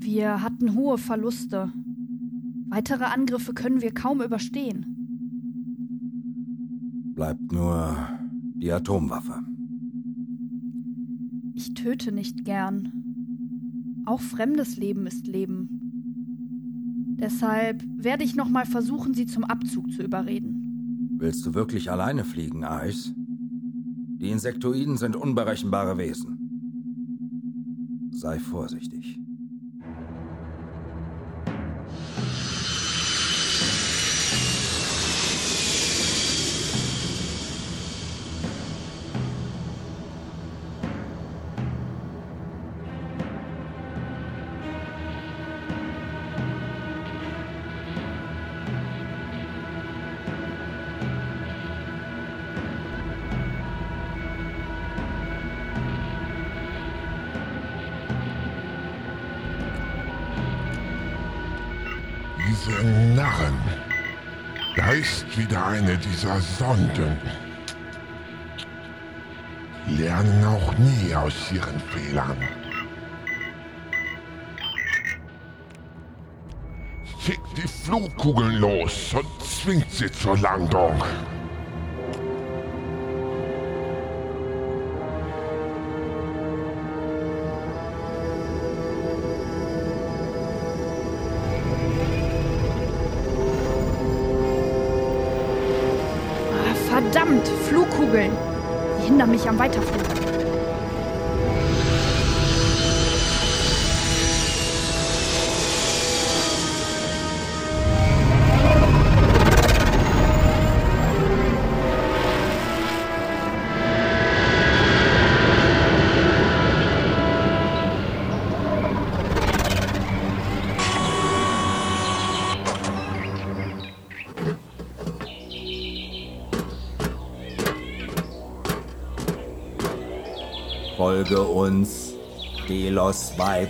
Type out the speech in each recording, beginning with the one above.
Wir hatten hohe Verluste. Weitere Angriffe können wir kaum überstehen. Bleibt nur die Atomwaffe. Ich töte nicht gern. Auch fremdes Leben ist Leben. Deshalb werde ich nochmal versuchen, sie zum Abzug zu überreden. Willst du wirklich alleine fliegen, Ice? Die Insektoiden sind unberechenbare Wesen. Sei vorsichtig. Diese Narren. Da ist wieder eine dieser Sonden. Lernen auch nie aus ihren Fehlern. Schickt die Flugkugeln los und zwingt sie zur Landung. Verdammt, Flugkugeln. Sie hindern mich am Weiterflug. Folge uns, Delos Weib.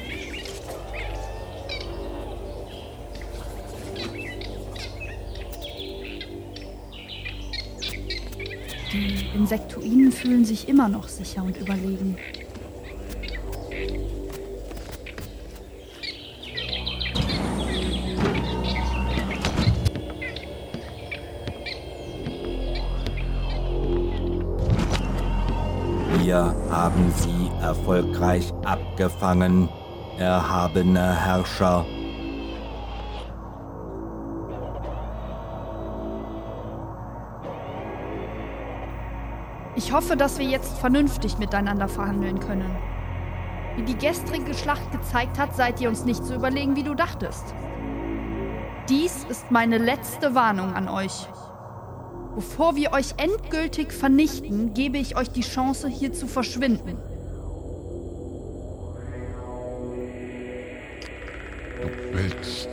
Die Insektoiden fühlen sich immer noch sicher und überlegen. Wir haben sie erfolgreich abgefangen, erhabener Herrscher. Ich hoffe, dass wir jetzt vernünftig miteinander verhandeln können. Wie die gestrige Schlacht gezeigt hat, seid ihr uns nicht so überlegen, wie du dachtest. Dies ist meine letzte Warnung an euch. Bevor wir euch endgültig vernichten, gebe ich euch die Chance, hier zu verschwinden. Du willst,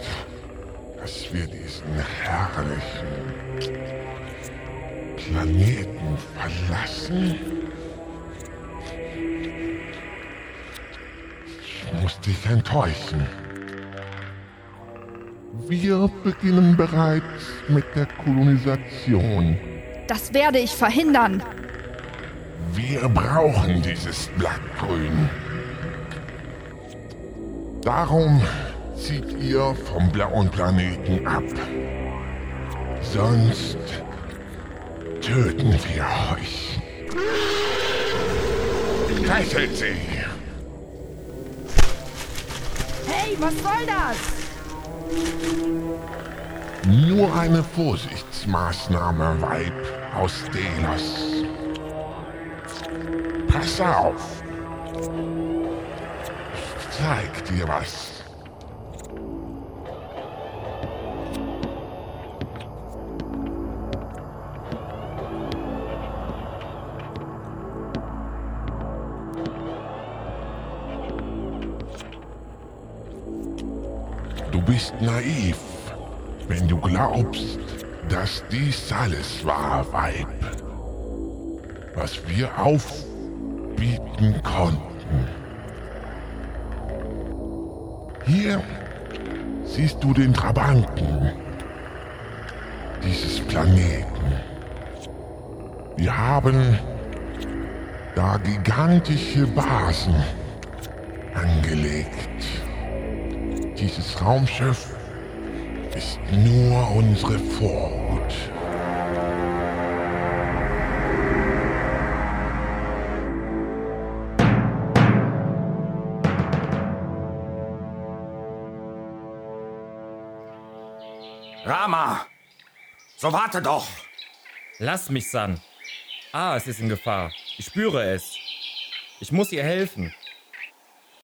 dass wir diesen herrlichen Planeten verlassen? Ich muss dich enttäuschen. Wir beginnen bereits mit der Kolonisation. Das werde ich verhindern. Wir brauchen dieses Blattgrün. Darum zieht ihr vom blauen Planeten ab. Sonst töten wir euch. Fesselt sie! Hey, was soll das? Nur eine Vorsichtsmaßnahme, Weib aus Delos. Pass auf! Ich zeig dir was. Bist naiv, wenn du glaubst, dass dies alles war, Weib. Was wir aufbieten konnten. Hier siehst du den Trabanten dieses Planeten. Wir haben da gigantische Basen angelegt. Dieses Raumschiff ist nur unsere Vorhut. Rama! So warte doch! Lass mich, San. Ah, es ist in Gefahr. Ich spüre es. Ich muss ihr helfen.